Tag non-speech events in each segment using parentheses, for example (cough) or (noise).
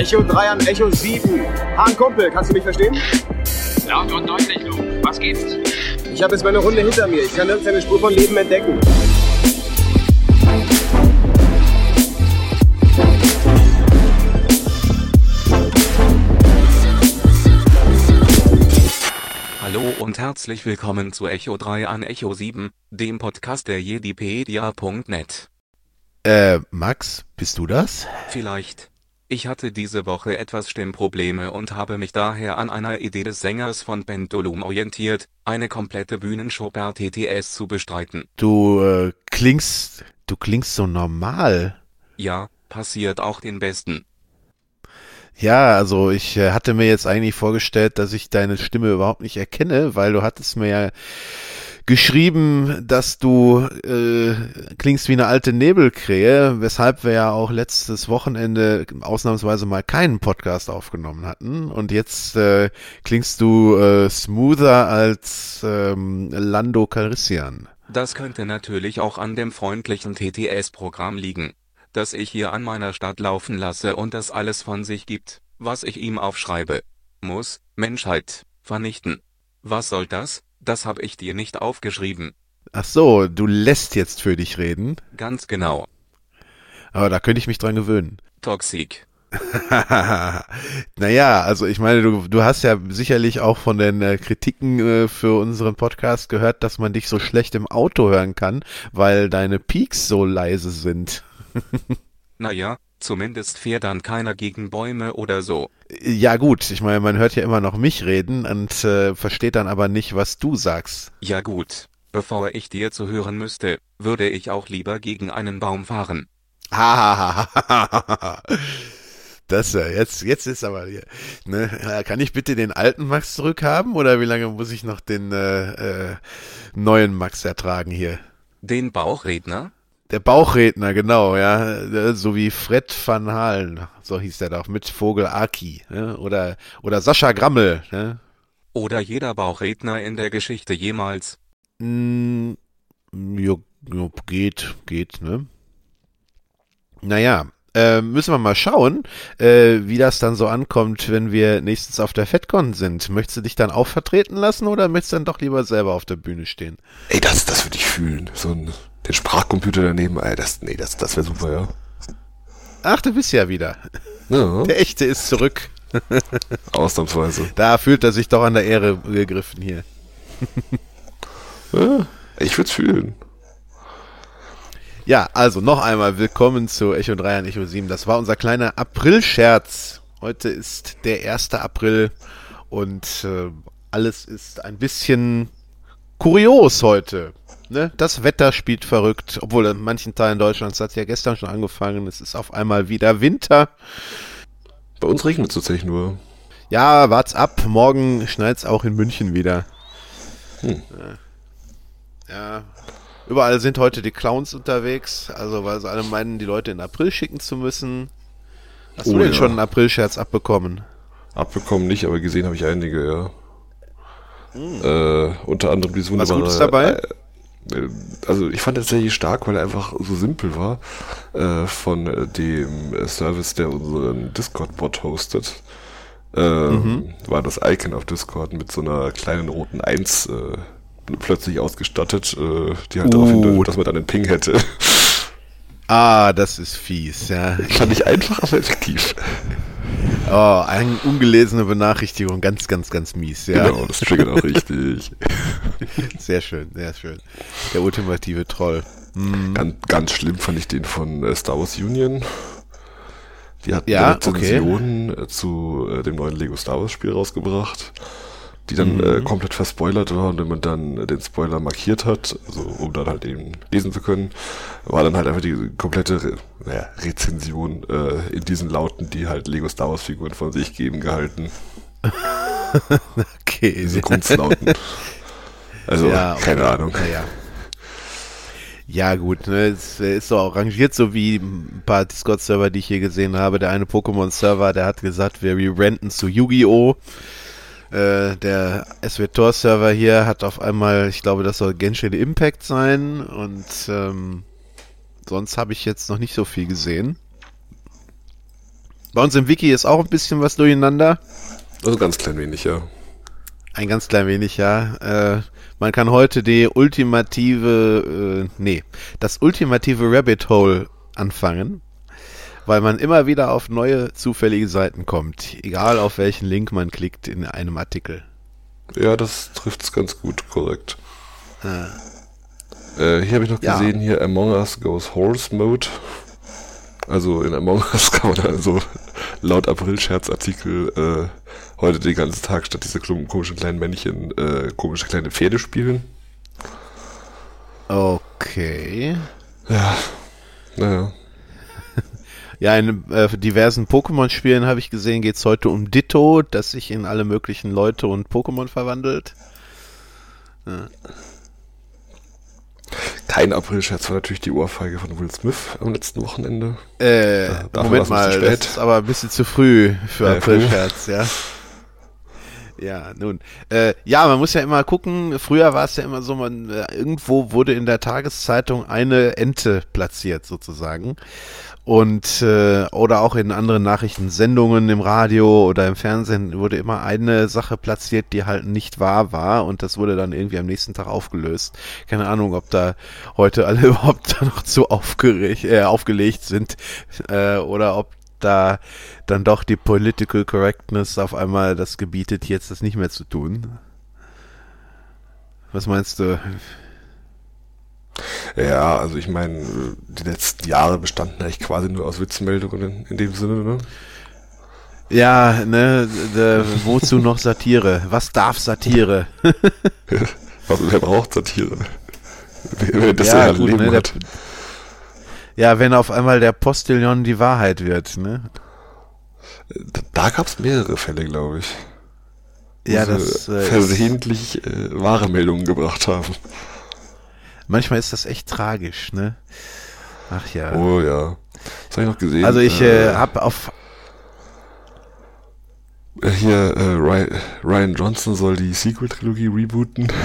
Echo 3 an Echo 7. Hahn Kumpel, kannst du mich verstehen? Laut und deutlich, Luke. Was gibt's? Ich habe jetzt meine Runde hinter mir. Ich kann nirgends eine Spur von Leben entdecken. Hallo und herzlich willkommen zu Echo 3 an Echo 7, dem Podcast der Jedipedia.net. Äh, Max, bist du das? Vielleicht. Ich hatte diese Woche etwas Stimmprobleme und habe mich daher an einer Idee des Sängers von Pendulum orientiert, eine komplette Bühnenshow per TTS zu bestreiten. Du äh, klingst, du klingst so normal. Ja, passiert auch den Besten. Ja, also ich äh, hatte mir jetzt eigentlich vorgestellt, dass ich deine Stimme überhaupt nicht erkenne, weil du hattest mir ja geschrieben, dass du äh, klingst wie eine alte Nebelkrähe, weshalb wir ja auch letztes Wochenende ausnahmsweise mal keinen Podcast aufgenommen hatten. Und jetzt äh, klingst du äh, smoother als ähm, Lando Calrissian. Das könnte natürlich auch an dem freundlichen TTS-Programm liegen, das ich hier an meiner Stadt laufen lasse und das alles von sich gibt, was ich ihm aufschreibe. Muss, Menschheit, vernichten. Was soll das? Das hab ich dir nicht aufgeschrieben. Ach so, du lässt jetzt für dich reden. Ganz genau. Aber da könnte ich mich dran gewöhnen. (laughs) Toxik. naja, also ich meine, du, du hast ja sicherlich auch von den äh, Kritiken äh, für unseren Podcast gehört, dass man dich so schlecht im Auto hören kann, weil deine Peaks so leise sind. (laughs) naja, zumindest fährt dann keiner gegen Bäume oder so. Ja gut, ich meine, man hört ja immer noch mich reden und äh, versteht dann aber nicht, was du sagst. Ja gut, bevor ich dir zu hören müsste, würde ich auch lieber gegen einen Baum fahren. Hahaha. Das äh, jetzt jetzt ist aber hier. Ne, kann ich bitte den alten Max zurückhaben oder wie lange muss ich noch den äh, äh, neuen Max ertragen hier? Den Bauchredner? Der Bauchredner, genau, ja, so wie Fred van Halen, so hieß der doch, mit Vogel Aki, ne? oder oder Sascha Grammel, ne? Oder jeder Bauchredner in der Geschichte jemals. Mm, jo, jo, geht, geht, ne? Naja, äh, müssen wir mal schauen, äh, wie das dann so ankommt, wenn wir nächstens auf der FedCon sind. Möchtest du dich dann auch vertreten lassen oder möchtest du dann doch lieber selber auf der Bühne stehen? Ey, das, das würde ich fühlen. So ein, den Sprachcomputer daneben, ey, das, nee, das, das wäre super, ja. Ach, du bist ja wieder. Ja. Der echte ist zurück. (laughs) Ausnahmsweise. Da fühlt er sich doch an der Ehre gegriffen hier. ja, ich würde es fühlen. Ja, also noch einmal willkommen zu Echo 3 und Echo 7. Das war unser kleiner April-Scherz. Heute ist der 1. April und äh, alles ist ein bisschen kurios heute. Ne? Das Wetter spielt verrückt, obwohl in manchen Teilen Deutschlands hat es ja gestern schon angefangen. Es ist auf einmal wieder Winter. Bei uns regnet es tatsächlich nur. Ja, wart's ab. Morgen schneit es auch in München wieder. Hm. Ja. ja. Überall sind heute die Clowns unterwegs, also weil sie alle meinen, die Leute in April schicken zu müssen. Hast oh, du denn ja. schon einen April-Scherz abbekommen? Abbekommen nicht, aber gesehen habe ich einige, ja. Äh, unter anderem dieses wunderbare... Was Gutes dabei? Äh, also ich fand das sehr stark, weil er einfach so simpel war, äh, von dem Service, der unseren Discord-Bot hostet. Ähm, mhm. War das Icon auf Discord mit so einer kleinen roten 1 äh, plötzlich ausgestattet, äh, die halt uh. darauf hindeutet, dass man dann einen Ping hätte. Ah, das ist fies, ja. (laughs) Fand ich einfach, aber effektiv. Oh, eine ungelesene Benachrichtigung, ganz, ganz, ganz mies, ja. Genau, das triggert auch richtig. (laughs) Sehr schön, sehr schön. Der ultimative Troll. Hm. Ganz, ganz schlimm fand ich den von äh, Star Wars Union. Die hatten ja, eine Rezension okay. zu äh, dem neuen Lego Star Wars Spiel rausgebracht die dann mhm. äh, komplett verspoilert war und wenn man dann den Spoiler markiert hat, also um dann halt eben lesen zu können, war dann halt einfach die komplette Re naja, Rezension äh, in diesen Lauten, die halt Lego Star Wars Figuren von sich geben, gehalten. (laughs) okay. Diese Grundlauten. Also, ja, okay. keine Ahnung. Ja, ja gut, ne, es ist so arrangiert, so wie ein paar Discord-Server, die ich hier gesehen habe. Der eine Pokémon-Server, der hat gesagt, wir renten zu Yu-Gi-Oh! Äh, der SWTOR-Server hier hat auf einmal, ich glaube, das soll Genshin Impact sein und ähm, sonst habe ich jetzt noch nicht so viel gesehen. Bei uns im Wiki ist auch ein bisschen was durcheinander. Also ganz klein wenig, ja. Ein ganz klein wenig, ja. Äh, man kann heute die ultimative, äh, nee, das ultimative Rabbit Hole anfangen, weil man immer wieder auf neue zufällige Seiten kommt, egal auf welchen Link man klickt in einem Artikel. Ja, das trifft es ganz gut, korrekt. Äh, hier habe ich noch Ja. gesehen, hier Among Us Goes Horse Mode. Also in Among Us (laughs) kann man also laut April-Scherzartikel äh, heute den ganzen Tag statt diese komischen kleinen Männchen äh, komische kleine Pferde spielen. Okay. Ja, naja. Ja, in äh, diversen Pokémon-Spielen habe ich gesehen, geht es heute um Ditto, das sich in alle möglichen Leute und Pokémon verwandelt. Kein April-Scherz war natürlich die Ohrfeige von Will Smith am letzten Wochenende. Äh, dafür Moment war's ein mal, das ist aber ein bisschen zu früh für Ja, Aprilscherz, ja. Ja, nun. Äh, ja, man muss ja immer gucken. Früher war es ja immer so, man äh, irgendwo wurde in der Tageszeitung eine Ente platziert sozusagen. Und äh, oder auch in anderen Nachrichtensendungen im Radio oder im Fernsehen wurde immer eine Sache platziert, die halt nicht wahr war und das wurde dann irgendwie am nächsten Tag aufgelöst. Keine Ahnung, ob da heute alle (laughs) überhaupt noch zu aufgeregt, äh, aufgelegt sind äh, oder ob da dann doch die Political Correctness auf einmal das gebietet, jetzt das nicht mehr zu tun. Was meinst du? Ja, also ich meine, die letzten Jahre bestanden eigentlich quasi nur aus Witzmeldungen in, dem Sinne, ne? Ja, ne, de, wozu noch Satire? Was darf Satire? (laughs) Also wer braucht Satire? Wer, das Ja, gut, Leben ne, der- hat. Ja, wenn auf einmal der Postillon die Wahrheit wird, ne? Da, gab es mehrere Fälle, glaube ich. Ja, das äh, versehentlich äh, wahre Meldungen gebracht haben. manchmal ist das echt tragisch, ne? Ach ja. Oh ja. Das habe ich noch gesehen. also ich äh, hab auf Äh, Hier, äh, Ryan, Ryan Johnson soll die Sequel-Trilogie rebooten. (laughs)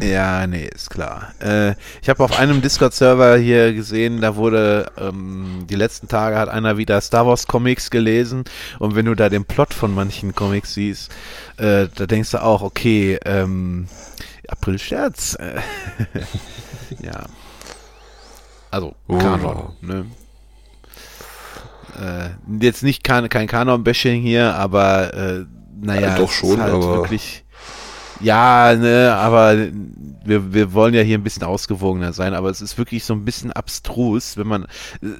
Ja, nee, ist klar. Äh, ich habe auf einem Discord-Server hier gesehen, da wurde ähm, die letzten Tage hat einer wieder Star Wars Comics gelesen und wenn du da den Plot von manchen Comics siehst, äh, da denkst du auch, okay, ähm, April-Scherz. Äh, (laughs) ja. Also, Oh, Kanon, ne? Äh, jetzt nicht kein, kein Kanon-Bashing hier, aber äh, naja, Ja, doch es schon, ist halt aber- wirklich ja, ne, aber wir, wir wollen ja hier ein bisschen ausgewogener sein, aber es ist wirklich so ein bisschen abstrus, wenn man,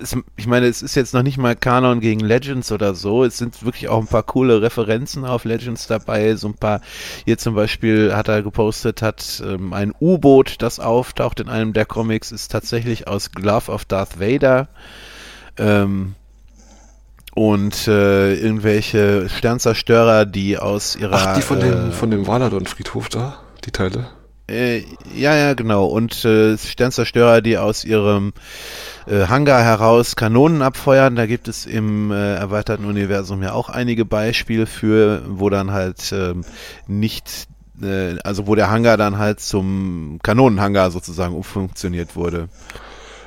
es, ich meine, es ist jetzt noch nicht mal Kanon gegen Legends oder so, es sind wirklich auch ein paar coole Referenzen auf Legends dabei, so ein paar, hier zum Beispiel hat er gepostet, hat ähm, ein U-Boot, das auftaucht in einem der Comics, ist tatsächlich aus Glove of Darth Vader, ähm, und äh, irgendwelche Sternzerstörer, die aus ihrer Ach, die von äh, dem, von dem Valadon-Friedhof da? Die Teile? äh, ja, ja, genau. Und äh, Sternzerstörer, die aus ihrem äh, Hangar heraus Kanonen abfeuern. Da gibt es im äh, erweiterten Universum ja auch einige Beispiele für, wo dann halt ähm, nicht, äh, also wo der Hangar dann halt zum Kanonenhangar sozusagen umfunktioniert wurde.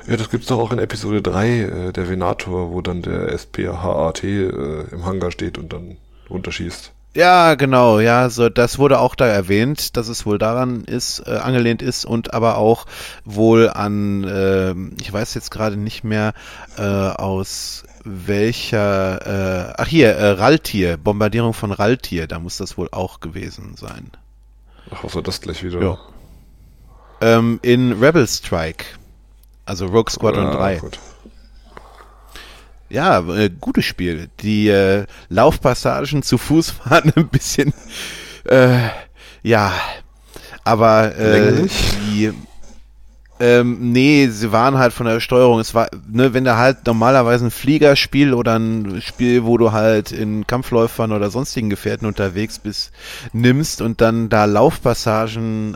Ja, das gibt's doch auch in Episode 3, äh, der Venator, wo dann der SPHAT äh, im Hangar steht und dann runterschießt. Ja, genau, ja, so das wurde auch da erwähnt, dass es wohl daran ist, äh, angelehnt ist und aber auch wohl an, äh, ich weiß jetzt gerade nicht mehr äh, aus welcher, äh, ach hier, äh, Raltier, Bombardierung von Raltier, da muss das wohl auch gewesen sein. Ach, was war das gleich wieder? Ja. Ähm, in Rebel Strike, also Rogue Squadron Ah, 3. gut. Ja, äh, gutes Spiel. Die äh, Laufpassagen zu Fuß (laughs) waren ein bisschen, äh, ja, aber äh, die, ähm, nee, sie waren halt von der Steuerung. Es war, ne, wenn du halt normalerweise ein Fliegerspiel oder ein Spiel, wo du halt in Kampfläufern oder sonstigen Gefährten unterwegs bist, nimmst und dann da Laufpassagen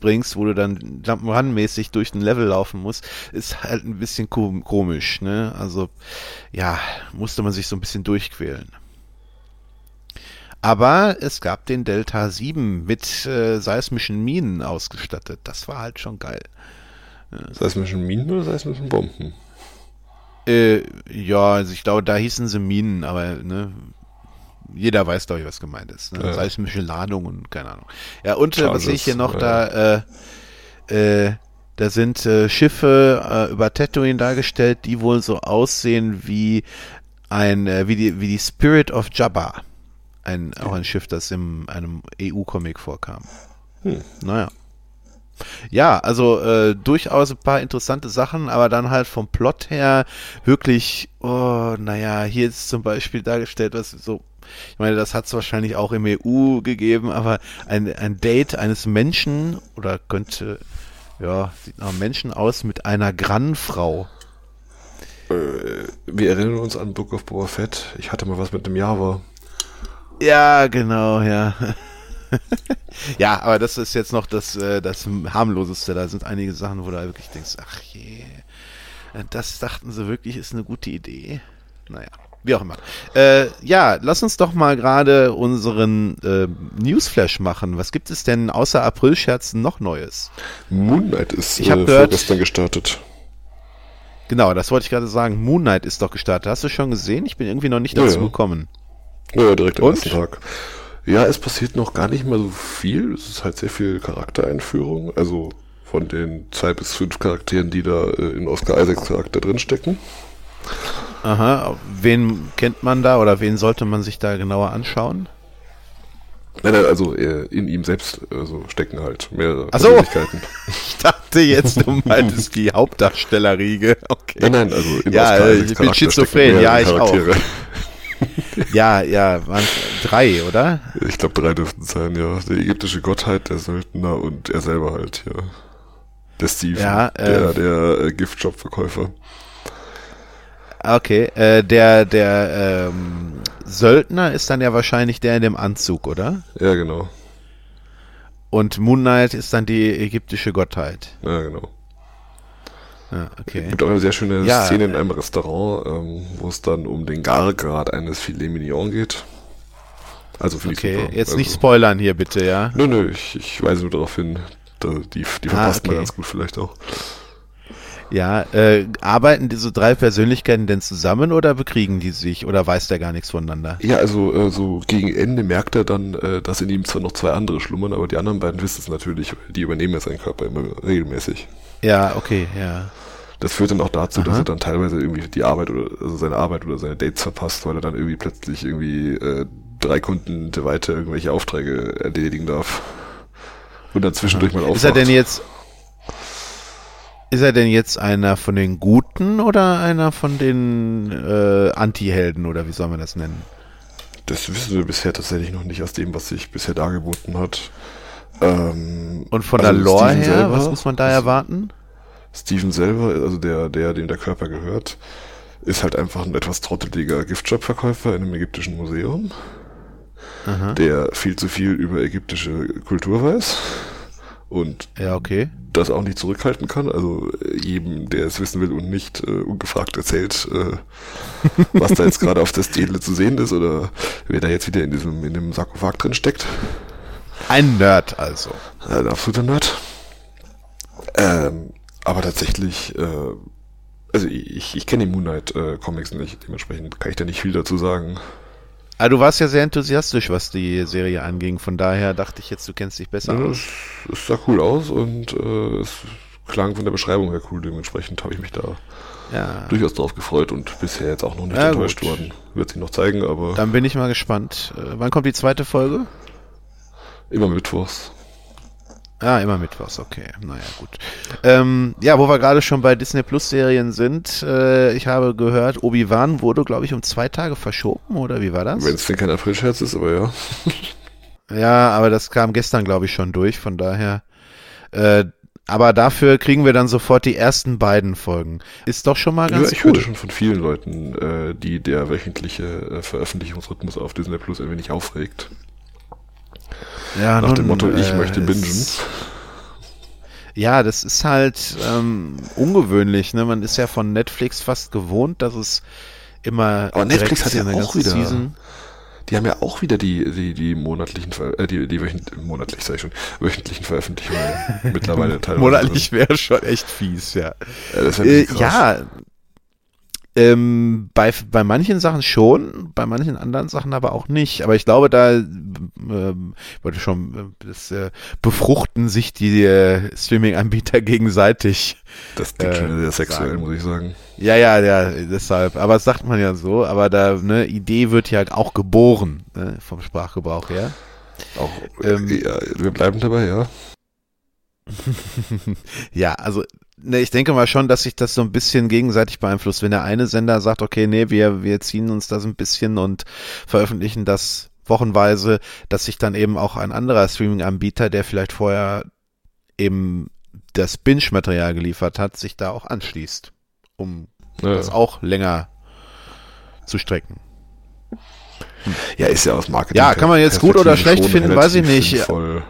einbringst, wo du dann Jump'n'Run-mäßig durch den Level laufen musst, ist halt ein bisschen ko komisch, ne? Also, ja, musste man sich so ein bisschen durchquälen. Aber es gab den Delta 7 mit äh, seismischen Minen ausgestattet. Das war halt schon geil. Seismischen Minen oder seismischen Bomben? Äh, ja, also ich glaube, da hießen sie Minen, aber ne, jeder weiß, glaube ich, was gemeint ist. Ne? Ja. Seismische Ladung und keine Ahnung. Ja, und äh, was sehe ich hier noch da? Äh, äh, da sind äh, Schiffe äh, über Tatooine dargestellt, die wohl so aussehen wie ein, äh, wie die, wie die Spirit of Jabba. Ein, auch ein Schiff, das in einem EU-Comic vorkam. Hm. Naja. Ja, also äh, durchaus ein paar interessante Sachen, aber dann halt vom Plot her wirklich, oh, naja, hier ist zum Beispiel dargestellt, was so, ich meine, das hat es wahrscheinlich auch im EU gegeben, aber ein, ein Date eines Menschen oder könnte, ja, sieht nach einem Menschen aus mit einer Grannfrau. Äh, wir erinnern uns an Book of Boba Fett. Ich hatte mal was mit dem Java. Ja, genau, ja. (laughs) ja, aber das ist jetzt noch das, äh, das harmloseste. Da sind einige Sachen, wo du wirklich denkst, ach je, das dachten sie wirklich ist eine gute Idee. Naja, wie auch immer. Äh, ja, lass uns doch mal gerade unseren äh, Newsflash machen. Was gibt es denn außer Aprilscherzen noch Neues? Moon Knight ist Ich äh, gehört- vorgestern gestartet. Genau, das wollte ich gerade sagen. Moon Knight ist doch gestartet. Hast du schon gesehen? Ich bin irgendwie noch nicht Ja, dazu ja. gekommen. Ja, direkt am Und? ersten Tag. Ja, es passiert noch gar nicht mal so viel. Es ist halt sehr viel Charaktereinführung. Also von den zwei bis fünf Charakteren, die da äh, in Oscar Isaacs Charakter drinstecken. Aha, wen kennt man da oder wen sollte man sich da genauer anschauen? Nein, nein, also äh, in ihm selbst also stecken halt mehrere Ach so. Persönlichkeiten. (laughs) Ich dachte jetzt, du meintest die Hauptdarstellerriege. Okay. Nein, nein, also in Ja, äh, ich bin Charakter schizophren, ja, ich auch. Charaktere. (laughs) Ja, ja, waren drei, oder? Ich glaube, drei dürften sein, ja. Der ägyptische Gottheit, der Söldner und er selber halt, ja. Der Steve, Ja, der, äh, der äh, Giftshop-Verkäufer. Okay, äh, der, der ähm, Söldner ist dann ja wahrscheinlich der in dem Anzug, oder? Ja, genau. Und Moon Knight ist dann die ägyptische Gottheit. Ja, genau. Ja, okay. gibt auch eine sehr schöne Ja. Szene in einem Restaurant, ähm, wo es dann um den Gargrad eines Filet Mignon geht. Also finde ich Okay, super. jetzt also, nicht spoilern hier bitte, ja? Nö, nö, ich, ich weise nur darauf hin, die, die Ah, verpasst man okay. ganz gut vielleicht auch. Ja, äh, arbeiten diese drei Persönlichkeiten denn zusammen oder bekriegen die sich oder weiß der gar nichts voneinander? Ja, also äh, so gegen Ende merkt er dann, äh, dass in ihm zwar noch zwei andere schlummern, aber die anderen beiden wissen es natürlich, die übernehmen ja seinen Körper immer regelmäßig. Ja, okay, ja. Das führt dann auch dazu, dass Aha. er dann teilweise irgendwie die Arbeit oder also seine Arbeit oder seine Dates verpasst, weil er dann irgendwie plötzlich irgendwie äh, drei Kunden weiter irgendwelche Aufträge erledigen darf. Und dann zwischendurch mal aufwacht. Ist er denn jetzt ist er denn jetzt einer von den Guten oder einer von den äh, Anti-Helden oder wie soll man das nennen? Das wissen wir bisher tatsächlich noch nicht aus dem, was sich bisher dargeboten hat. Ähm, Und von also der Lore her, selber- was muss man da erwarten? Steven selber, also der, der, dem der Körper gehört, ist halt einfach ein etwas trotteliger Giftshop-Verkäufer in einem ägyptischen Museum, Aha. der viel zu viel über ägyptische Kultur weiß und Ja, okay. das auch nicht zurückhalten kann. Also äh, jedem, der es wissen will und nicht äh, ungefragt erzählt, äh, was da jetzt (laughs) gerade auf der Stele zu sehen ist oder wer da jetzt wieder in diesem in dem Sarkophag drin steckt. Ein Nerd also. Ein absoluter Nerd. Ähm, aber tatsächlich, äh, also ich, ich kenne die Moon Knight äh, Comics nicht, dementsprechend kann ich da nicht viel dazu sagen. Ah, du warst ja sehr enthusiastisch, was die Serie anging. Von daher dachte ich jetzt, du kennst dich besser Ja, aus. es, es sah cool aus und äh, es klang von der Beschreibung her cool, dementsprechend habe ich mich da Ja. durchaus drauf gefreut und bisher jetzt auch noch nicht Ja, enttäuscht gut. worden. Wird sich noch zeigen, aber Dann bin ich mal gespannt. Äh, wann kommt die zweite Folge? immer mittwochs. Ah, immer mittwochs, okay. Naja, gut. Ähm, ja, wo wir gerade schon bei Disney Plus Serien sind, äh, ich habe gehört, Obi-Wan wurde, glaube ich, um zwei Tage verschoben, oder wie war das? Wenn es denn kein Aprilscherz ist, aber ja. (laughs) Ja, aber das kam gestern, glaube ich, schon durch, von daher. Äh, aber dafür kriegen wir dann sofort die ersten beiden Folgen. Ist doch schon mal ja ganz ich cool. hörte schon von vielen Leuten, äh, die der wöchentliche äh, Veröffentlichungsrhythmus auf Disney Plus ein wenig aufregt. Ja, Nach dem nun, Motto, ich äh, möchte bingen. Ja, das ist halt ähm, ungewöhnlich. Ne? Man ist ja von Netflix fast gewohnt, dass es immer. Aber Netflix hat ja eine auch wieder- Season. Die haben ja auch wieder die, die, die monatlichen, äh, die, die wöchent monatlich, sag ich schon, wöchentlichen Veröffentlichungen mittlerweile (laughs) teilweise. Monatlich wäre schon echt fies, ja. Ja, Äh, ja. Ähm, bei, bei manchen Sachen schon, bei manchen anderen Sachen aber auch nicht. Aber ich glaube, da ähm, wollte schon, äh, das äh, befruchten sich die äh, Streaming-Anbieter (laughs) gegenseitig. Das klingt Äh, schon sehr sexuell, muss ich sagen. Ja, ja, ja, deshalb. Aber das sagt man ja so. Aber da, ne, Idee wird ja halt auch geboren, ne, vom Sprachgebrauch her. Auch, Ähm, äh, ja, wir bleiben dabei, ja. (laughs) Ja, also ne, ich denke mal schon, dass sich das so ein bisschen gegenseitig beeinflusst. Wenn der eine Sender sagt, okay, nee, wir, wir ziehen uns das ein bisschen und veröffentlichen das wochenweise, dass sich dann eben auch ein anderer Streaming-Anbieter, der vielleicht vorher eben das Binge-Material geliefert hat, sich da auch anschließt, um Ja, das auch länger zu strecken. ja, ist ja aus Marketing. Ja, kann man jetzt gut oder schlecht finden, weiß ich nicht. sinnvoll.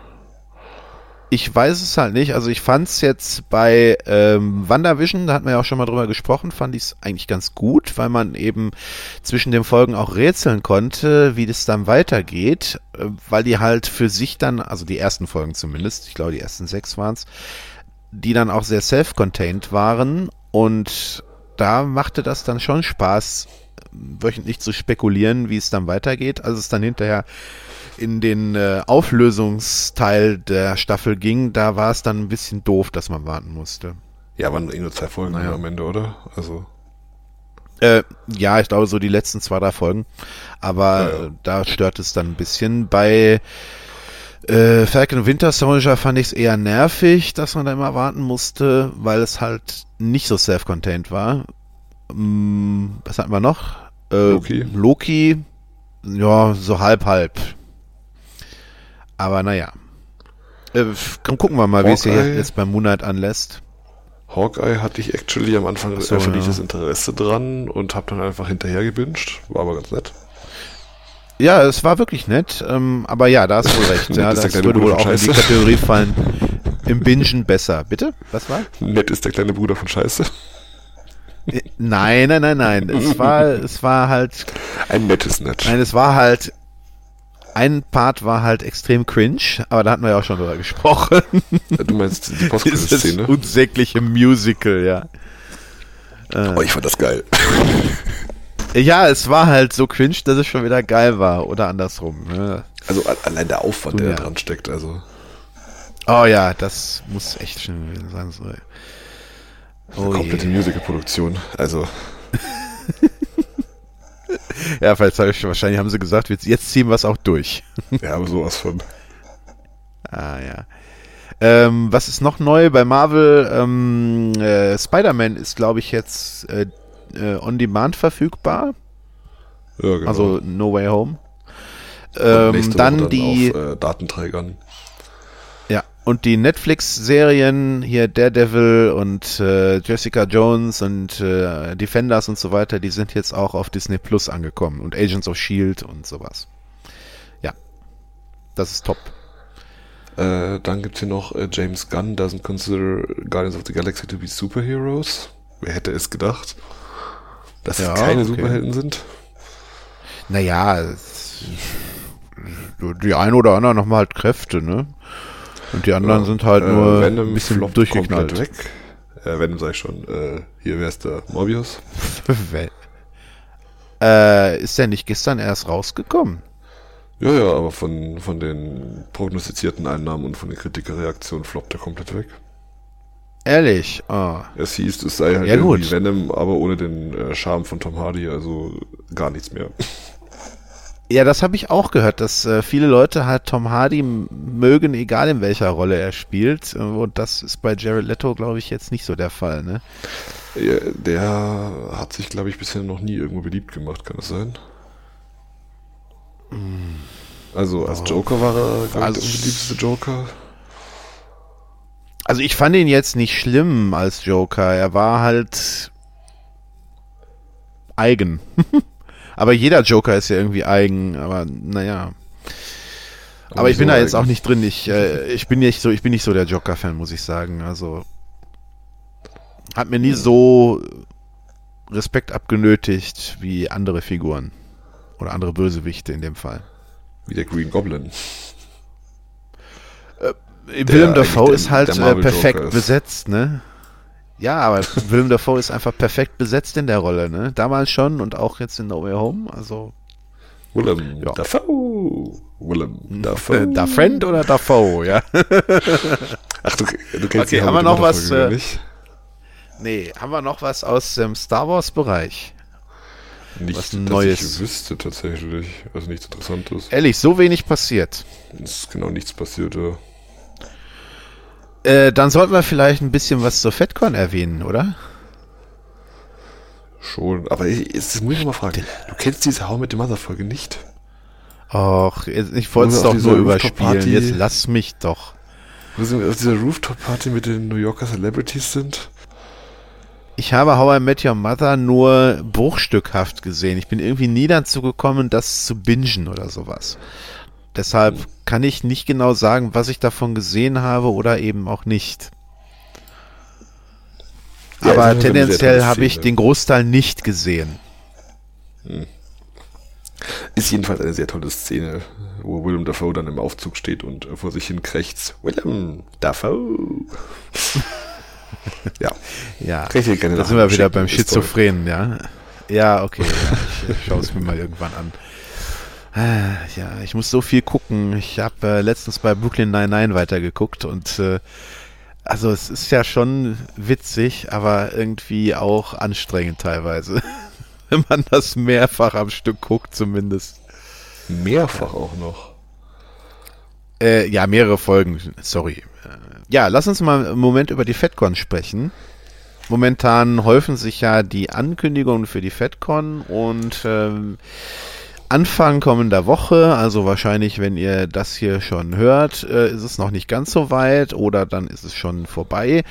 Ich weiß es halt nicht. Also ich fand's jetzt bei ähm, WandaVision, da hatten wir ja auch schon mal drüber gesprochen, fand ich es eigentlich ganz gut, weil man eben zwischen den Folgen auch rätseln konnte, wie das dann weitergeht, äh, weil die halt für sich dann, also die ersten Folgen zumindest, ich glaube die ersten sechs waren's, die dann auch sehr self-contained waren und da machte das dann schon Spaß, wöchentlich zu spekulieren, wie es dann weitergeht. Als es dann hinterher in den äh, Auflösungsteil der Staffel ging, da war es dann ein bisschen doof, dass man warten musste. Ja, waren eh nur zwei Folgen Naja. am Ende, oder? Also, Äh, ja, ich glaube so die letzten zwei, drei Folgen. Aber Ja, ja. äh, da stört es dann ein bisschen. Bei äh, Falcon Winter Soldier fand ich es eher nervig, dass man da immer warten musste, weil es halt nicht so self-contained war. Mm, was hatten wir noch? Äh, Loki. Loki, ja, so halb, halb. Aber naja. Äh, gucken wir mal, wie es sich Hawkeye. jetzt bei Moonlight anlässt. Hawkeye hatte ich actually am Anfang so, einfach nicht ja. das Interesse dran und habe dann einfach hinterher gebinged. War aber ganz nett. Ja, es war wirklich nett, ähm, aber ja, da hast du wohl (laughs) recht. ja, das würde wohl auch in die Scheiße. Kategorie (laughs) fallen. Im Bingen besser. Bitte? Was war? Nett ist der kleine Bruder von Scheiße. Äh, Nein, nein, nein, nein. Es (laughs) war, es war halt, Ein nettes Nett. nein, es war halt, ein Part war halt extrem cringe, aber da hatten wir ja auch schon drüber gesprochen. Du meinst die (laughs) Postkredit-Szene? unsägliche Musical, ja. Oh, ich fand das geil. (laughs) Ja, es war halt so cringe, dass es schon wieder geil war. Oder andersrum. Ne? Also allein der Aufwand, der Ja. da dran steckt. Also Oh ja, das muss echt schön gewesen sein. So. Oh komplette je. Musical-Produktion. Also (laughs) (laughs) Ja, hab ich, wahrscheinlich haben sie gesagt, jetzt ziehen wir es auch durch. ja, aber sowas von. (laughs) Ah ja. Ähm, was ist noch neu bei Marvel? Ähm, äh, Spider-Man ist, glaube ich, jetzt äh, äh, on Demand verfügbar. Ja, genau. Also No Way Home. Ähm, dann Woche die auf, äh, Datenträgern. Und die Netflix-Serien hier Daredevil und äh, Jessica Jones und äh, Defenders und so weiter, die sind jetzt auch auf Disney Plus angekommen und Agents of Shield und sowas. Ja, das ist top. Äh, dann gibt's hier noch äh, James Gunn doesn't consider Guardians of the Galaxy to be superheroes. Wer hätte es gedacht? Dass Ja, es keine okay. Superhelden sind? Naja, es- die ein oder anderen haben halt Kräfte, ne? Und die anderen Ja, sind halt äh, nur Venom ein bisschen floppt durchgeknallt. komplett weg. Äh, Venom sag ich schon. Äh, hier, wer ist der? Morbius? (laughs) Äh, ist der nicht gestern erst rausgekommen? Ja, ja, aber von, von den prognostizierten Einnahmen und von den Kritikerreaktionen floppt er komplett weg. Ehrlich? Oh. Es hieß, es sei halt Ja, irgendwie gut. Venom, aber ohne den äh, Charme von Tom Hardy, also gar nichts mehr. Ja, das habe ich auch gehört, dass äh, viele Leute halt Tom Hardy mögen, egal in welcher Rolle er spielt. Äh, Und das ist bei Jared Leto, glaube ich, jetzt nicht so der Fall, ne? Ja, der hat sich, glaube ich, bisher noch nie irgendwo beliebt gemacht, kann das sein? Also als Joker war er, glaube ich, Also- der unbeliebteste Joker. Also ich fand ihn jetzt nicht schlimm als Joker. Er war halt eigen. (laughs) aber jeder Joker ist ja irgendwie eigen, aber naja. Aber ich bin da jetzt auch nicht drin. Ich, äh, ich bin nicht so, ich bin nicht so der Joker-Fan, muss ich sagen. Also hat mir nie so Respekt abgenötigt wie andere Figuren. Oder andere Bösewichte in dem Fall. Wie der Green Goblin. Willem eigentlich Dafoe ist halt äh, perfekt ist. besetzt, ne? Ja, aber Willem Dafoe ist einfach perfekt besetzt in der Rolle, ne? Damals schon und auch jetzt in No Way Home, also. Willem Ja. Dafoe. Willem Dafoe. Äh, da Friend oder Dafoe, ja? (laughs) Ach, du, du kennst Okay, haben wir noch was, äh, nicht? Nee, haben wir noch was aus dem Star Wars Bereich? Nicht, was dass Neues? ich wüsste tatsächlich. Also nichts Interessantes. Ehrlich, so wenig passiert. Es ist genau nichts passiert. Ja. Äh, dann sollten wir vielleicht ein bisschen was zur FedCon erwähnen, oder? Schon. Aber ich, jetzt muss ich mal fragen. Du kennst diese How mit dem Mother Folge nicht? Och, ich wollte es doch nur überspielen. Jetzt lass mich doch. Wo sie auf dieser Rooftop-Party mit den New Yorker Celebrities sind? Ich habe How I Met Your Mother nur bruchstückhaft gesehen. Ich bin irgendwie nie dazu gekommen, das zu bingen oder sowas. Deshalb kann ich nicht genau sagen, was ich davon gesehen habe oder eben auch nicht. Ja, Aber eine sehr tendenziell habe ich Szene. den Großteil nicht gesehen. Ist jedenfalls eine sehr tolle Szene, wo Willem Dafoe dann im Aufzug steht und äh, vor sich hin krächzt. Willem Dafoe. (laughs) ja. Ja, gerne da sind wir wieder beim. Schizophrenen, ja. Ja, okay, ja, ich schaue es mir mal irgendwann an. Ah, Ja, ich muss so viel gucken. Ich habe äh, letztens bei Brooklyn 99 weitergeguckt und äh, also es ist ja schon witzig, aber irgendwie auch anstrengend teilweise. (laughs) Wenn man das mehrfach am Stück guckt zumindest. Mehrfach auch noch. Äh, ja, mehrere Folgen, sorry. Äh, Ja, lass uns mal einen Moment über die FedCon sprechen. Momentan häufen sich ja die Ankündigungen für die FedCon und ähm, Anfang kommender Woche, also wahrscheinlich, wenn ihr das hier schon hört, äh, ist es noch nicht ganz so weit oder dann ist es schon vorbei.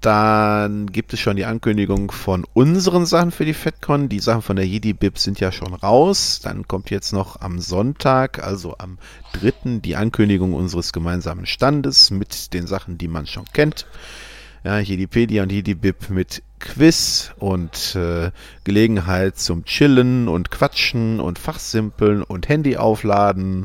Dann gibt es schon die Ankündigung von unseren Sachen für die FedCon. Die Sachen von der Jedi Bib sind ja schon raus. Dann kommt jetzt noch am Sonntag, also am 3. die Ankündigung unseres gemeinsamen Standes mit den Sachen, die man schon kennt. Ja, Jedipedia und Jedibib mit Quiz und äh, Gelegenheit zum Chillen und Quatschen und Fachsimpeln und Handy aufladen.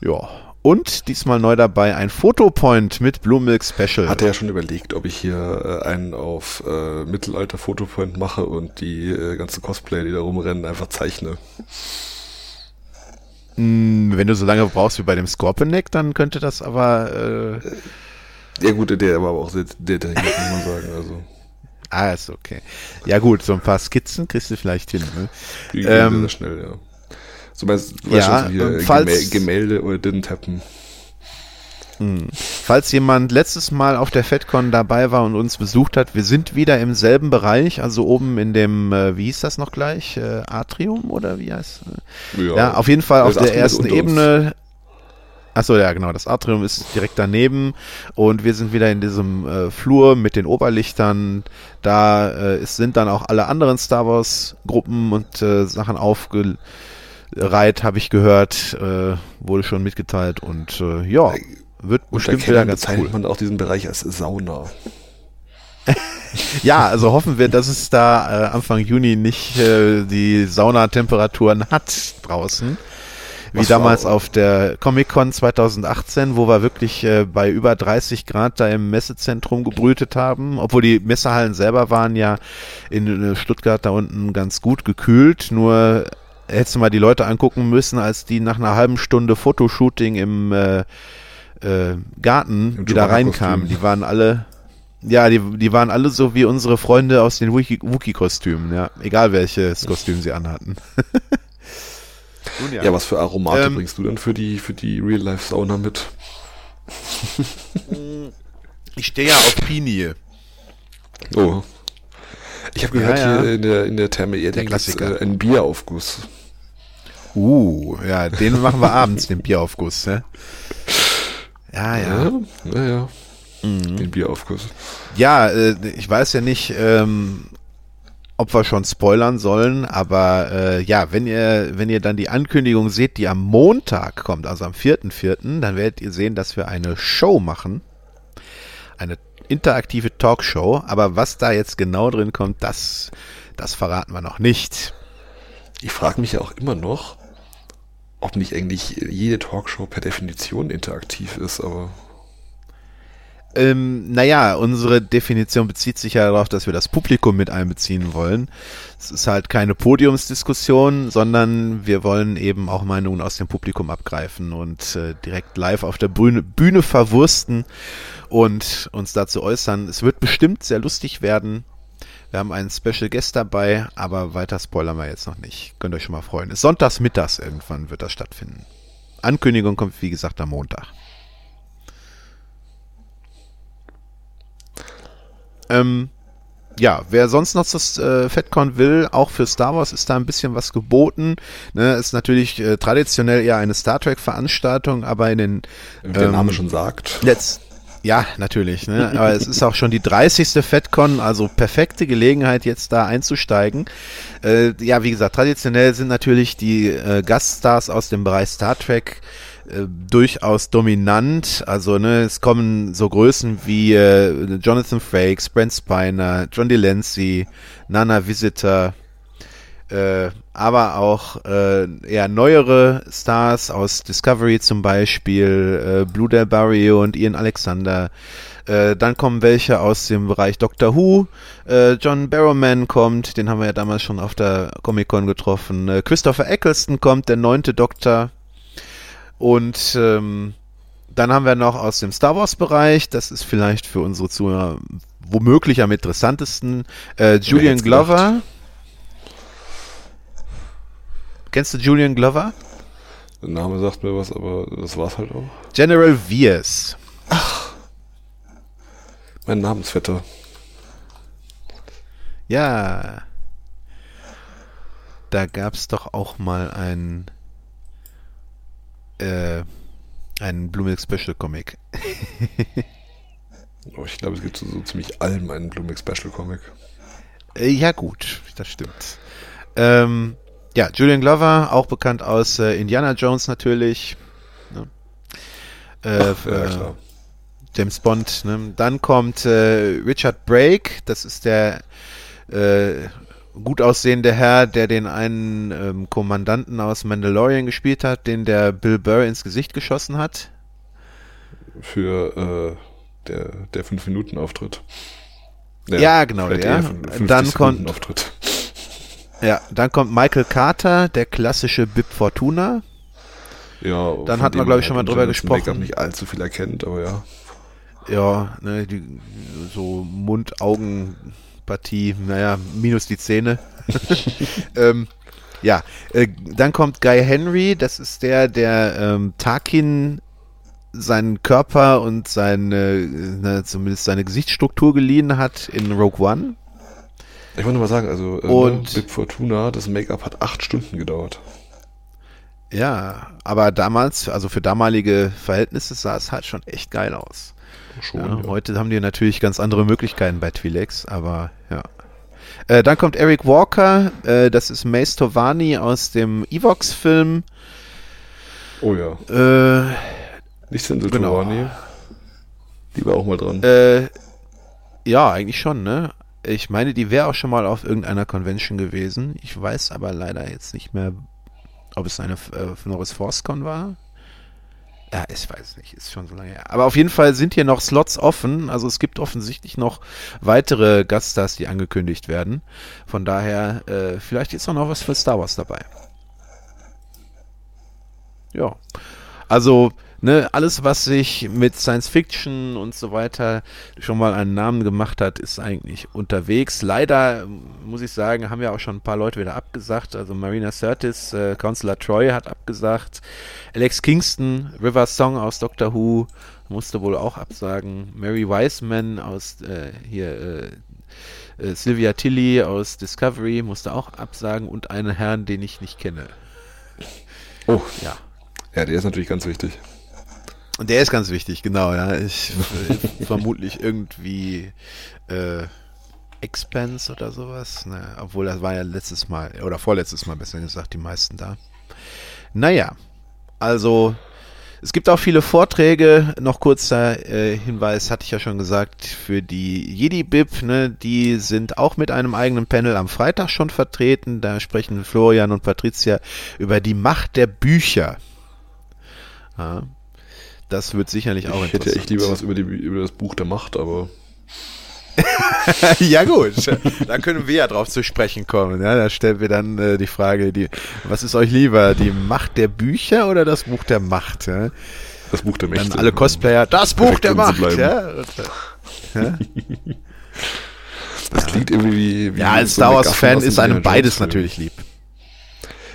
Ja. Und diesmal neu dabei ein Fotopoint mit Blue Milk Special. Hatte ja schon überlegt, ob ich hier äh, einen auf äh, Mittelalter-Fotopoint mache und die äh, ganzen Cosplayer, die da rumrennen, einfach zeichne. Hm, Wenn du so lange brauchst wie bei dem Scorpionic, dann könnte das aber. Äh, Ja gut, der war aber auch sehr detailliert, muss man sagen. Also, (laughs) ah, ist okay. Ja, gut, so ein paar Skizzen kriegst du vielleicht hin. Ne? die Ähm, sehr schnell, ja. So meinst du weißt ja, schon, so hier ähm, falls- Gemälde oder didn't happen. Falls jemand letztes Mal auf der FedCon dabei war und uns besucht hat, wir sind wieder im selben Bereich, also oben in dem, äh, wie hieß das noch gleich? Äh, Atrium oder wie heißt Ja, Ja, auf jeden Fall auf Das der ersten unter uns. Achso, ja, genau. Das Atrium ist direkt daneben und wir sind wieder in diesem äh, Flur mit den Oberlichtern. Da äh, sind dann auch alle anderen Star Wars Gruppen und äh, Sachen aufgereiht, habe ich gehört, äh, wurde schon mitgeteilt und äh, ja, wird Und bestimmt wieder ganz bezeichnet cool. man auch diesen Bereich als Sauna. (laughs) Ja, also hoffen wir, dass es da äh, Anfang Juni nicht äh, die Saunatemperaturen hat draußen. Wie damals auf der Comic-Con 2018, wo wir wirklich äh, bei über 30 Grad da im Messezentrum gebrütet haben. Obwohl die Messehallen selber waren ja in äh, Stuttgart da unten ganz gut gekühlt. Nur hättest du mal die Leute angucken müssen, als die nach einer halben Stunde Fotoshooting im äh, äh, Garten Im wieder reinkamen. Die waren alle ja, die, die waren alle so wie unsere Freunde aus den Wookie- Wookie-Kostümen, ja. Egal welches Kostüm sie anhatten. (laughs) Nun Ja, was für Aromate Ähm, bringst du denn für die, für die Real-Life-Sauna mit? Ich stehe ja auf Pinie. Oh. Ich habe gehört, Ja, ja. hier in der, in der Therme Erding Der ist Klassiker. äh, ein Bieraufguss. Uh, ja, den machen wir abends, den Bieraufguss, ne? Ja, ja. Ja, ja. ja. Mhm. Den Bieraufguss. Ja, äh, ich weiß ja nicht, ähm, ob wir schon spoilern sollen, aber äh, ja, wenn ihr, wenn ihr dann die Ankündigung seht, die am Montag kommt, also am 4.4., dann werdet ihr sehen, dass wir eine Show machen. Eine interaktive Talkshow, aber was da jetzt genau drin kommt, das, das verraten wir noch nicht. Ich frage mich ja auch immer noch, ob nicht eigentlich jede Talkshow per Definition interaktiv ist, aber Ähm, naja, unsere Definition bezieht sich ja darauf, dass wir das Publikum mit einbeziehen wollen. Es ist halt keine Podiumsdiskussion, sondern wir wollen eben auch Meinungen aus dem Publikum abgreifen und äh, direkt live auf der Bühne, Bühne verwursten und uns dazu äußern. Es wird bestimmt sehr lustig werden. Wir haben einen Special Guest dabei, aber weiter spoilern wir jetzt noch nicht. Könnt euch schon mal freuen. Ist sonntags mittags irgendwann wird das stattfinden. Ankündigung kommt wie gesagt am Montag. Ähm, ja, wer sonst noch das äh, FedCon will, auch für Star Wars ist da ein bisschen was geboten. Ne, ist natürlich äh, traditionell eher eine Star Trek Veranstaltung, aber in den Wie der Name schon sagt. Jetzt, ja, natürlich. Ne? (laughs) Aber es ist auch schon die 30. FedCon, also perfekte Gelegenheit, jetzt da einzusteigen. Äh, ja, wie gesagt, traditionell sind natürlich die äh, Gaststars aus dem Bereich Star Trek äh, durchaus dominant. Also ne, es kommen so Größen wie äh, Jonathan Frakes, Brent Spiner, John Delancey, Nana Visitor, äh, aber auch äh, eher neuere Stars aus Discovery zum Beispiel, äh, Blue Del Barrio und Ian Alexander. Dann kommen welche aus dem Bereich Doctor Who. John Barrowman kommt, den haben wir ja damals schon auf der Comic Con getroffen. Christopher Eccleston kommt, der neunte Doktor. Und ähm, dann haben wir noch aus dem Star Wars Bereich, das ist vielleicht für unsere Zuhörer womöglich am interessantesten, äh, Julian gedacht? Glover. Kennst du Julian Glover? Der Name sagt mir was, aber das war's halt auch. General Viers. Mein Namensvetter. Ja. Da gab's doch auch mal ein äh, einen Blue Milk Special Comic. (laughs) Oh, ich glaube, es gibt so, so ziemlich allem einen Blumig Special Comic. Äh, ja, gut, das stimmt. Ähm, ja, Julian Glover, auch bekannt aus äh, Indiana Jones natürlich. Ne? Äh, Ja, äh, klar. James Bond. Ne? Dann kommt äh, Richard Brake, das ist der äh, gut aussehende Herr, der den einen ähm, Kommandanten aus Mandalorian gespielt hat, den der Bill Burr ins Gesicht geschossen hat. Für äh, der, der 5-Minuten-Auftritt. Ja, genau, vielleicht der. eher fün- 50 Dann kommt- Auftritt. (laughs) Ja, dann kommt Michael Carter, der klassische Bib Fortuna. Ja, Dann von hatten wir, dem glaub ich, schon man mal drüber dem Make-up gesprochen. nicht allzu viel erkennt, aber ja. Ja, ne, die, so Mund-Augen-Partie, naja, minus die Zähne. (laughs) ähm, ja, äh, dann kommt Guy Henry, das ist der, der ähm, Tarkin seinen Körper und seine, ne, zumindest seine Gesichtsstruktur geliehen hat in Rogue One. Ich wollte nur mal sagen, also äh, Und- Bib Fortuna, das Make-up hat acht Stunden gedauert. Ja, aber damals, also für damalige Verhältnisse sah es halt schon echt geil aus. Schon, Ja, ja. Heute haben die natürlich ganz andere Möglichkeiten bei Twi'leks, aber ja. Äh, dann kommt Eric Walker, äh, das ist Mace Tovani aus dem Evox-Film. Oh ja. Äh, Nicht Sindel Genau. Tovani. Die war auch mal dran. äh, ja, eigentlich schon, ne? Ich meine, die wäre auch schon mal auf irgendeiner Convention gewesen. Ich weiß aber leider jetzt nicht mehr, ob es eine äh, Norris ForceCon war. Ja, ich weiß nicht, ist schon so lange her. Aber auf jeden Fall sind hier noch Slots offen. Also es gibt offensichtlich noch weitere Gaststars, die angekündigt werden. Von daher, äh, vielleicht ist auch noch was für Star Wars dabei. Ja. Also, ne, alles, was sich mit Science Fiction und so weiter schon mal einen Namen gemacht hat, ist eigentlich unterwegs. Leider, muss ich sagen, haben ja auch schon ein paar Leute wieder abgesagt. Also Marina Sirtis, äh, Counselor Troy hat abgesagt. Alex Kingston, River Song aus Doctor Who, musste wohl auch absagen. Mary Wiseman aus äh, hier äh, äh, Sylvia Tilly aus Discovery musste auch absagen und einen Herrn, den ich nicht kenne. Oh, Ja. ja, der ist natürlich ganz wichtig. Und der ist ganz wichtig, genau, ja. Ich äh, vermutlich irgendwie äh, Expense oder sowas. Ne? Obwohl das war ja letztes Mal, oder vorletztes Mal besser gesagt, die meisten da. Naja, also es gibt auch viele Vorträge. Noch kurzer äh, Hinweis, hatte ich ja schon gesagt, für die Jedi-Bib, ne, die sind auch mit einem eigenen Panel am Freitag schon vertreten. Da sprechen Florian und Patricia über die Macht der Bücher. Ja. Das wird sicherlich auch Ich hätte echt lieber was über, die, über das Buch der Macht, aber (laughs) ja gut, da können wir ja drauf zu sprechen kommen. Ja, da stellen wir dann äh, die Frage, die, was ist euch lieber, die Macht der Bücher oder das Buch der Macht? Ja? das Buch der Mächte. Dann alle Cosplayer, das Buch der Macht. Ja? Ja? Das klingt irgendwie wie. wie ja, als so Star Wars-Fan ist einem beides natürlich lieb.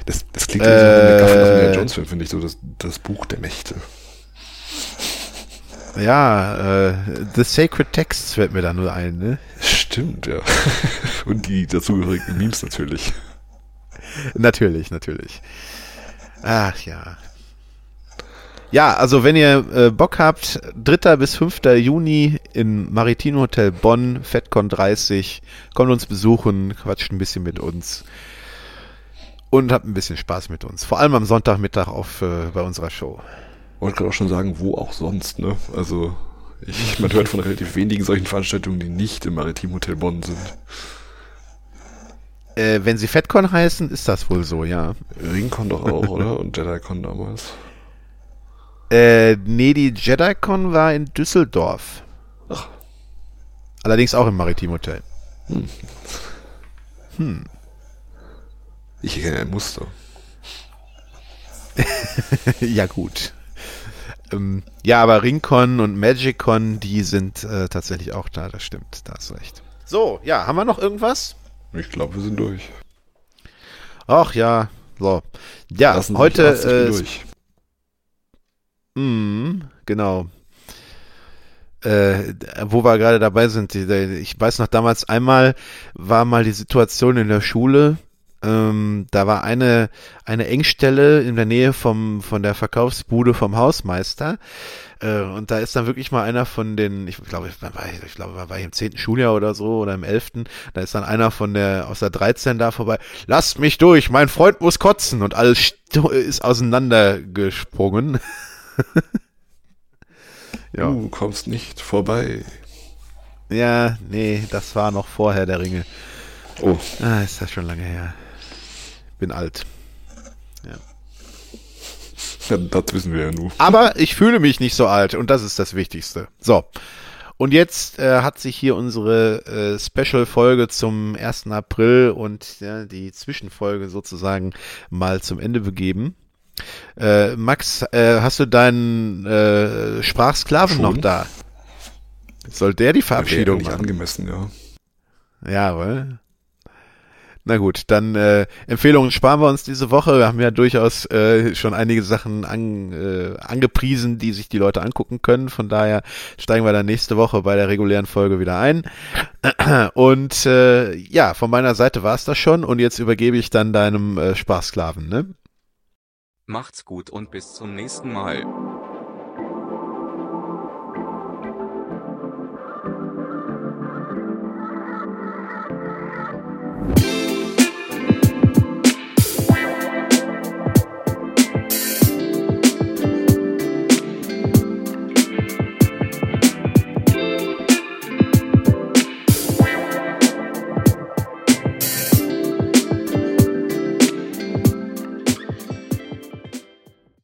Das, das klingt irgendwie so wie eine aus dem Jones-Film, finde ich, so das, das Buch der Mächte. Ja, äh, The Sacred Texts fällt mir da nur ein, ne? Stimmt, ja. (laughs) Und die dazugehörigen Memes natürlich. Natürlich, natürlich. Ach ja. Ja, also wenn ihr äh, Bock habt, 3. bis 5. Juni im Maritim Hotel Bonn, FedCon 30, kommt uns besuchen, quatscht ein bisschen mit uns und habt ein bisschen Spaß mit uns. Vor allem am Sonntagmittag auf, äh, bei unserer Show. Wollte gerade auch schon sagen, wo auch sonst, ne? Also, ich, man hört von relativ wenigen solchen Veranstaltungen, die nicht im Maritim Hotel Bonn sind. Äh, wenn sie FedCon heißen, ist das wohl so, ja. Ringcon doch auch, oder? Und JediCon damals. Äh, nee, die JediCon war in Düsseldorf. Ach. Allerdings auch im Maritim Hotel. Ich erkenne ein Muster. (laughs) ja, gut. Ähm, ja, aber Ringcon und MagicCon, die sind äh, tatsächlich auch da, das stimmt, da hast recht. So, ja, haben wir noch irgendwas? Ich glaube, wir sind durch. Ach ja, so. Ja, Lassen heute, äh, durch. mh, genau. Äh, wo wir gerade dabei sind, ich weiß noch damals einmal war mal die Situation in der Schule, ähm, da war eine, eine Engstelle in der Nähe vom, von der Verkaufsbude vom Hausmeister. Äh, und da ist dann wirklich mal einer von den, ich glaube, ich, war, ich glaube, war ich im zehnten Schuljahr oder so oder im elften, da ist dann einer von der, aus der 13 da vorbei, lasst mich durch, mein Freund muss kotzen und alles ist auseinandergesprungen. (laughs) ja. Du kommst nicht vorbei. ja, nee, das war noch vorher der Ringe. Oh, Ah, ist das schon lange her. Bin alt. (laughs) ja, das wissen wir ja nur. Aber ich fühle mich nicht so alt und das ist das Wichtigste. So. Und jetzt äh, hat sich hier unsere äh, Special-Folge zum 1. April und ja, die Zwischenfolge sozusagen mal zum Ende begeben. Äh, Max, äh, hast du deinen äh, Sprachsklaven Schon? noch da? Soll der die Verabschiedung nicht machen? angemessen, ja. Jawohl. Na gut, dann äh, Empfehlungen sparen wir uns diese Woche. Wir haben ja durchaus äh, schon einige Sachen an, äh, angepriesen, die sich die Leute angucken können. Von daher steigen wir dann nächste Woche bei der regulären Folge wieder ein. (clears throat) Und äh, ja, von meiner Seite war es das schon. Und jetzt übergebe ich dann deinem äh, Spaßsklaven. Ne? Macht's gut und bis zum nächsten Mal.